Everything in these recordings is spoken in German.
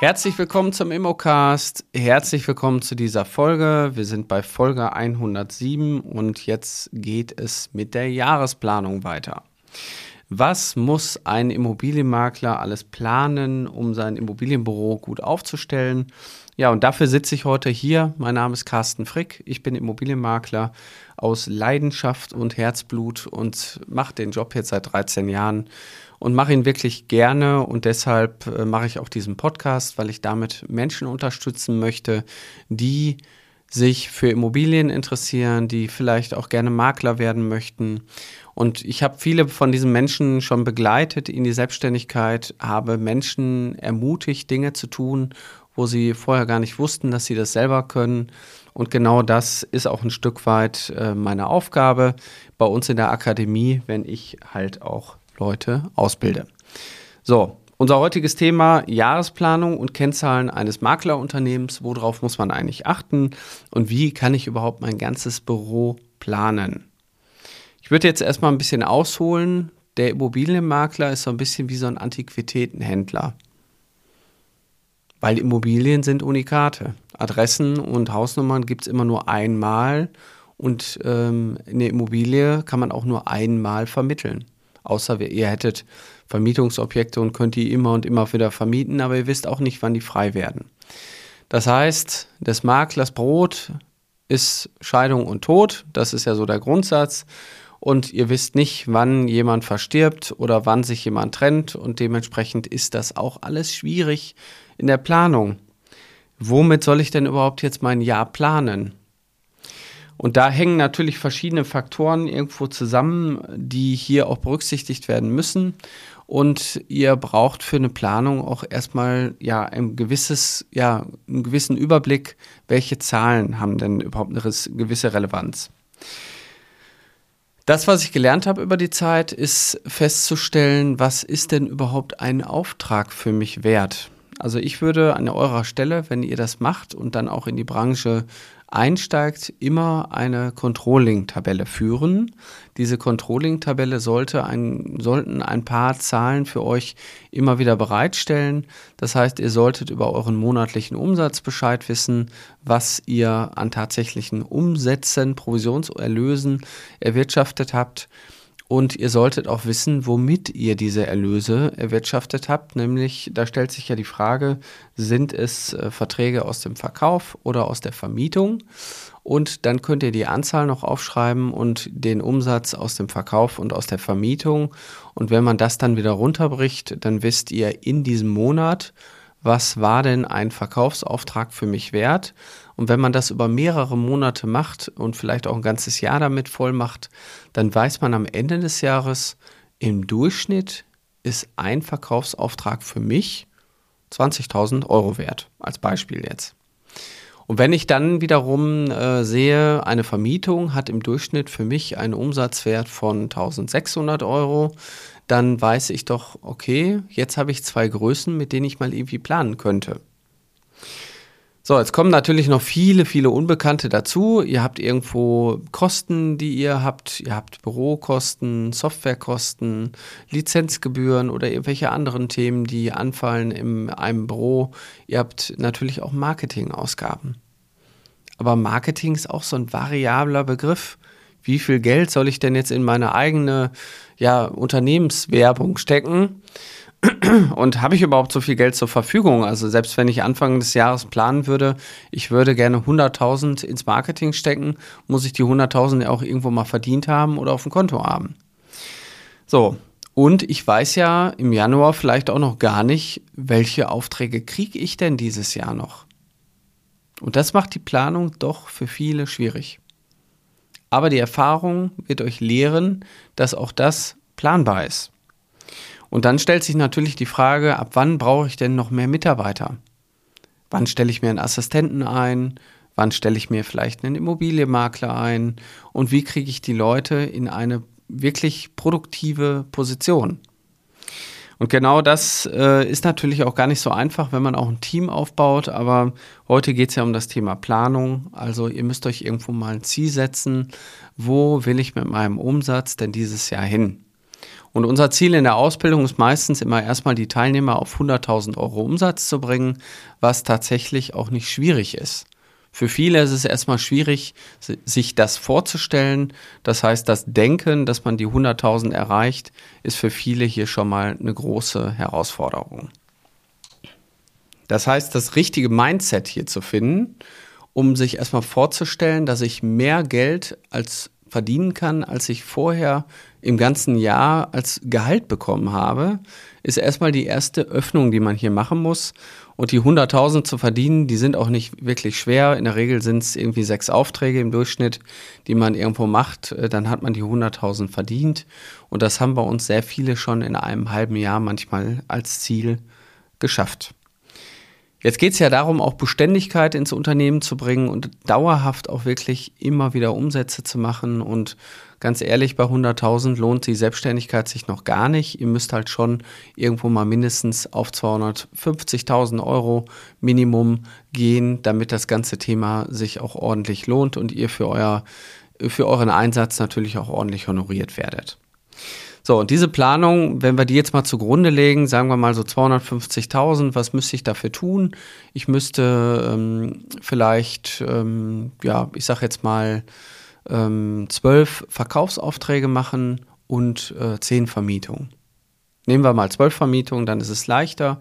Herzlich willkommen zum Immocast. Herzlich willkommen zu dieser Folge. Wir sind bei Folge 107 und jetzt geht es mit der Jahresplanung weiter. Was muss ein Immobilienmakler alles planen, um sein Immobilienbüro gut aufzustellen? Ja, und dafür sitze ich heute hier. Mein Name ist Carsten Frick. Ich bin Immobilienmakler aus Leidenschaft und Herzblut und mache den Job jetzt seit 13 Jahren und mache ihn wirklich gerne und deshalb äh, mache ich auch diesen Podcast, weil ich damit Menschen unterstützen möchte, die sich für Immobilien interessieren, die vielleicht auch gerne Makler werden möchten. Und ich habe viele von diesen Menschen schon begleitet in die Selbstständigkeit, habe Menschen ermutigt, Dinge zu tun, wo sie vorher gar nicht wussten, dass sie das selber können. Und genau das ist auch ein Stück weit äh, meine Aufgabe bei uns in der Akademie, wenn ich halt auch Leute ausbilde. So, unser heutiges Thema Jahresplanung und Kennzahlen eines Maklerunternehmens. Worauf muss man eigentlich achten und wie kann ich überhaupt mein ganzes Büro planen? Ich würde jetzt erstmal ein bisschen ausholen. Der Immobilienmakler ist so ein bisschen wie so ein Antiquitätenhändler. Weil Immobilien sind Unikate. Adressen und Hausnummern gibt es immer nur einmal und ähm, eine Immobilie kann man auch nur einmal vermitteln. Außer ihr hättet Vermietungsobjekte und könnt die immer und immer wieder vermieten, aber ihr wisst auch nicht, wann die frei werden. Das heißt, des Maklers Brot ist Scheidung und Tod. Das ist ja so der Grundsatz. Und ihr wisst nicht, wann jemand verstirbt oder wann sich jemand trennt. Und dementsprechend ist das auch alles schwierig in der Planung. Womit soll ich denn überhaupt jetzt mein Jahr planen? Und da hängen natürlich verschiedene Faktoren irgendwo zusammen, die hier auch berücksichtigt werden müssen. Und ihr braucht für eine Planung auch erstmal ja ein gewisses, ja, einen gewissen Überblick, welche Zahlen haben denn überhaupt eine gewisse Relevanz. Das, was ich gelernt habe über die Zeit, ist festzustellen, was ist denn überhaupt ein Auftrag für mich wert? Also ich würde an eurer Stelle, wenn ihr das macht und dann auch in die Branche einsteigt, immer eine Controlling-Tabelle führen. Diese Controlling-Tabelle sollte ein, sollten ein paar Zahlen für euch immer wieder bereitstellen. Das heißt, ihr solltet über euren monatlichen Umsatz Bescheid wissen, was ihr an tatsächlichen Umsätzen, Provisionserlösen erwirtschaftet habt. Und ihr solltet auch wissen, womit ihr diese Erlöse erwirtschaftet habt. Nämlich, da stellt sich ja die Frage, sind es äh, Verträge aus dem Verkauf oder aus der Vermietung? Und dann könnt ihr die Anzahl noch aufschreiben und den Umsatz aus dem Verkauf und aus der Vermietung. Und wenn man das dann wieder runterbricht, dann wisst ihr in diesem Monat, was war denn ein Verkaufsauftrag für mich wert? Und wenn man das über mehrere Monate macht und vielleicht auch ein ganzes Jahr damit voll macht, dann weiß man am Ende des Jahres, im Durchschnitt ist ein Verkaufsauftrag für mich 20.000 Euro wert, als Beispiel jetzt. Und wenn ich dann wiederum äh, sehe, eine Vermietung hat im Durchschnitt für mich einen Umsatzwert von 1600 Euro, dann weiß ich doch, okay, jetzt habe ich zwei Größen, mit denen ich mal irgendwie planen könnte. So, jetzt kommen natürlich noch viele, viele Unbekannte dazu. Ihr habt irgendwo Kosten, die ihr habt. Ihr habt Bürokosten, Softwarekosten, Lizenzgebühren oder irgendwelche anderen Themen, die anfallen in einem Büro. Ihr habt natürlich auch Marketingausgaben. Aber Marketing ist auch so ein variabler Begriff wie viel Geld soll ich denn jetzt in meine eigene ja, Unternehmenswerbung stecken? Und habe ich überhaupt so viel Geld zur Verfügung? Also selbst wenn ich Anfang des Jahres planen würde, ich würde gerne 100.000 ins Marketing stecken, muss ich die 100.000 ja auch irgendwo mal verdient haben oder auf dem Konto haben. So, und ich weiß ja im Januar vielleicht auch noch gar nicht, welche Aufträge kriege ich denn dieses Jahr noch. Und das macht die Planung doch für viele schwierig. Aber die Erfahrung wird euch lehren, dass auch das planbar ist. Und dann stellt sich natürlich die Frage, ab wann brauche ich denn noch mehr Mitarbeiter? Wann stelle ich mir einen Assistenten ein? Wann stelle ich mir vielleicht einen Immobilienmakler ein? Und wie kriege ich die Leute in eine wirklich produktive Position? Und genau das äh, ist natürlich auch gar nicht so einfach, wenn man auch ein Team aufbaut. Aber heute geht es ja um das Thema Planung. Also ihr müsst euch irgendwo mal ein Ziel setzen. Wo will ich mit meinem Umsatz denn dieses Jahr hin? Und unser Ziel in der Ausbildung ist meistens immer erstmal die Teilnehmer auf 100.000 Euro Umsatz zu bringen, was tatsächlich auch nicht schwierig ist. Für viele ist es erstmal schwierig, sich das vorzustellen. Das heißt, das Denken, dass man die 100.000 erreicht, ist für viele hier schon mal eine große Herausforderung. Das heißt, das richtige Mindset hier zu finden, um sich erstmal vorzustellen, dass ich mehr Geld als verdienen kann, als ich vorher im ganzen Jahr als Gehalt bekommen habe, ist erstmal die erste Öffnung, die man hier machen muss. Und die 100.000 zu verdienen, die sind auch nicht wirklich schwer. In der Regel sind es irgendwie sechs Aufträge im Durchschnitt, die man irgendwo macht. Äh, dann hat man die 100.000 verdient. Und das haben bei uns sehr viele schon in einem halben Jahr manchmal als Ziel geschafft. Jetzt geht es ja darum, auch Beständigkeit ins Unternehmen zu bringen und dauerhaft auch wirklich immer wieder Umsätze zu machen. Und ganz ehrlich, bei 100.000 lohnt die Selbstständigkeit sich noch gar nicht. Ihr müsst halt schon irgendwo mal mindestens auf 250.000 Euro Minimum gehen, damit das ganze Thema sich auch ordentlich lohnt und ihr für, euer, für euren Einsatz natürlich auch ordentlich honoriert werdet. So, und diese Planung, wenn wir die jetzt mal zugrunde legen, sagen wir mal so 250.000, was müsste ich dafür tun? Ich müsste ähm, vielleicht, ähm, ja, ich sag jetzt mal, ähm, zwölf Verkaufsaufträge machen und äh, zehn Vermietungen. Nehmen wir mal zwölf Vermietungen, dann ist es leichter.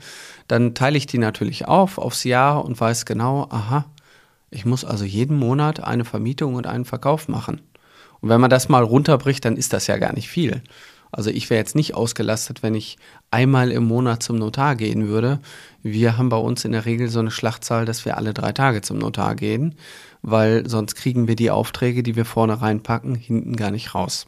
Dann teile ich die natürlich auf aufs Jahr und weiß genau, aha, ich muss also jeden Monat eine Vermietung und einen Verkauf machen. Und wenn man das mal runterbricht, dann ist das ja gar nicht viel. Also ich wäre jetzt nicht ausgelastet, wenn ich einmal im Monat zum Notar gehen würde. Wir haben bei uns in der Regel so eine Schlachtzahl, dass wir alle drei Tage zum Notar gehen, weil sonst kriegen wir die Aufträge, die wir vorne reinpacken, hinten gar nicht raus.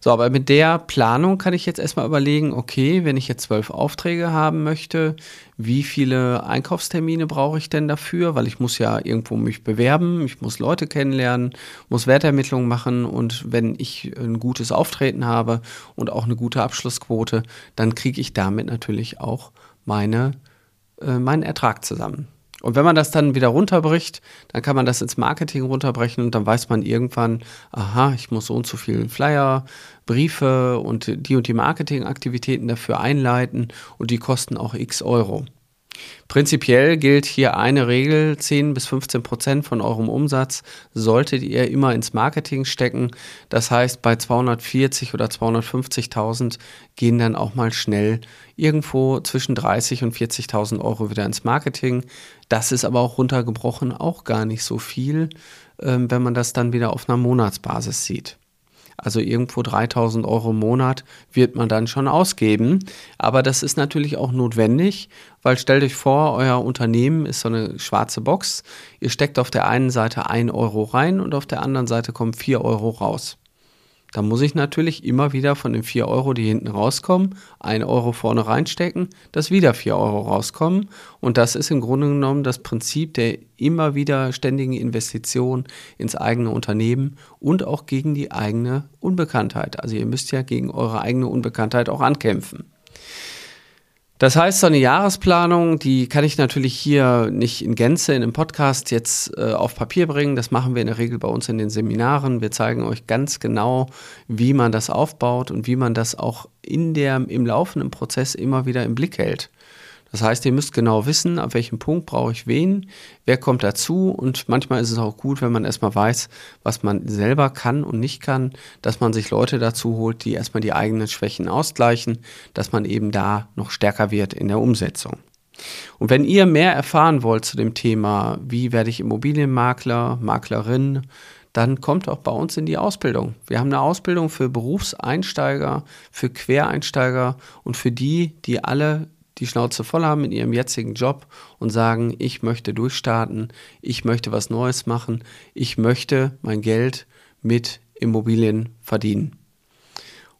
So, aber mit der Planung kann ich jetzt erstmal überlegen, okay, wenn ich jetzt zwölf Aufträge haben möchte, wie viele Einkaufstermine brauche ich denn dafür? Weil ich muss ja irgendwo mich bewerben, ich muss Leute kennenlernen, muss Wertermittlungen machen und wenn ich ein gutes Auftreten habe und auch eine gute Abschlussquote, dann kriege ich damit natürlich auch meine, äh, meinen Ertrag zusammen. Und wenn man das dann wieder runterbricht, dann kann man das ins Marketing runterbrechen und dann weiß man irgendwann, aha, ich muss so und so viel Flyer, Briefe und die und die Marketingaktivitäten dafür einleiten und die kosten auch x Euro. Prinzipiell gilt hier eine Regel, 10 bis 15 Prozent von eurem Umsatz solltet ihr immer ins Marketing stecken. Das heißt, bei 240 oder 250.000 gehen dann auch mal schnell irgendwo zwischen 30 und 40.000 Euro wieder ins Marketing. Das ist aber auch runtergebrochen auch gar nicht so viel, ähm, wenn man das dann wieder auf einer Monatsbasis sieht. Also irgendwo 3000 Euro im Monat wird man dann schon ausgeben. Aber das ist natürlich auch notwendig, weil stellt euch vor, euer Unternehmen ist so eine schwarze Box. Ihr steckt auf der einen Seite 1 Euro rein und auf der anderen Seite kommen 4 Euro raus. Da muss ich natürlich immer wieder von den 4 Euro, die hinten rauskommen, 1 Euro vorne reinstecken, dass wieder 4 Euro rauskommen. Und das ist im Grunde genommen das Prinzip der immer wieder ständigen Investition ins eigene Unternehmen und auch gegen die eigene Unbekanntheit. Also ihr müsst ja gegen eure eigene Unbekanntheit auch ankämpfen. Das heißt, so eine Jahresplanung, die kann ich natürlich hier nicht in Gänze in einem Podcast jetzt äh, auf Papier bringen. Das machen wir in der Regel bei uns in den Seminaren. Wir zeigen euch ganz genau, wie man das aufbaut und wie man das auch in der, im laufenden Prozess immer wieder im Blick hält. Das heißt, ihr müsst genau wissen, ab welchem Punkt brauche ich wen, wer kommt dazu und manchmal ist es auch gut, wenn man erstmal weiß, was man selber kann und nicht kann, dass man sich Leute dazu holt, die erstmal die eigenen Schwächen ausgleichen, dass man eben da noch stärker wird in der Umsetzung. Und wenn ihr mehr erfahren wollt zu dem Thema, wie werde ich Immobilienmakler, Maklerin, dann kommt auch bei uns in die Ausbildung. Wir haben eine Ausbildung für Berufseinsteiger, für Quereinsteiger und für die, die alle die Schnauze voll haben in ihrem jetzigen Job und sagen, ich möchte durchstarten, ich möchte was Neues machen, ich möchte mein Geld mit Immobilien verdienen.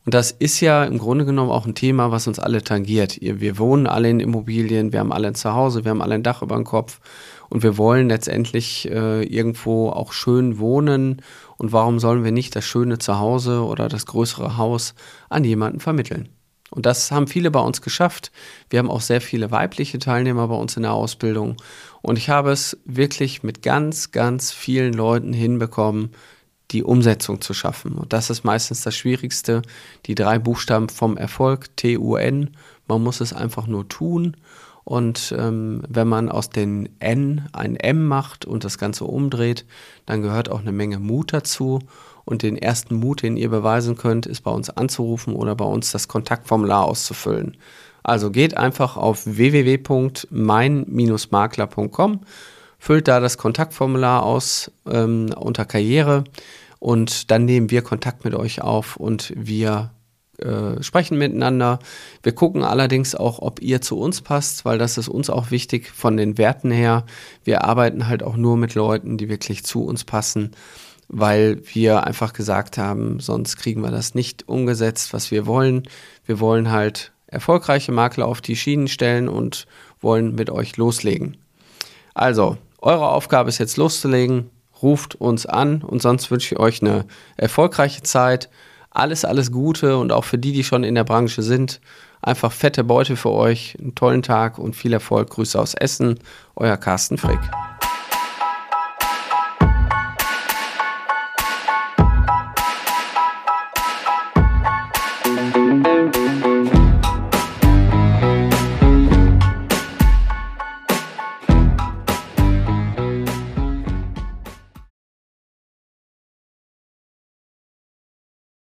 Und das ist ja im Grunde genommen auch ein Thema, was uns alle tangiert. Wir wohnen alle in Immobilien, wir haben alle ein Zuhause, wir haben alle ein Dach über dem Kopf und wir wollen letztendlich äh, irgendwo auch schön wohnen. Und warum sollen wir nicht das schöne Zuhause oder das größere Haus an jemanden vermitteln? Und das haben viele bei uns geschafft. Wir haben auch sehr viele weibliche Teilnehmer bei uns in der Ausbildung. Und ich habe es wirklich mit ganz, ganz vielen Leuten hinbekommen, die Umsetzung zu schaffen. Und das ist meistens das Schwierigste. Die drei Buchstaben vom Erfolg, T-U-N. Man muss es einfach nur tun. Und ähm, wenn man aus den N ein M macht und das Ganze umdreht, dann gehört auch eine Menge Mut dazu. Und den ersten Mut, den ihr beweisen könnt, ist bei uns anzurufen oder bei uns das Kontaktformular auszufüllen. Also geht einfach auf www.mein-makler.com füllt da das Kontaktformular aus ähm, unter Karriere und dann nehmen wir Kontakt mit euch auf und wir äh, sprechen miteinander. Wir gucken allerdings auch, ob ihr zu uns passt, weil das ist uns auch wichtig von den Werten her. Wir arbeiten halt auch nur mit Leuten, die wirklich zu uns passen, weil wir einfach gesagt haben, sonst kriegen wir das nicht umgesetzt, was wir wollen. Wir wollen halt erfolgreiche Makler auf die Schienen stellen und wollen mit euch loslegen. Also, eure Aufgabe ist jetzt loszulegen. Ruft uns an und sonst wünsche ich euch eine erfolgreiche Zeit. Alles, alles Gute und auch für die, die schon in der Branche sind. Einfach fette Beute für euch, einen tollen Tag und viel Erfolg. Grüße aus Essen, euer Carsten Frick.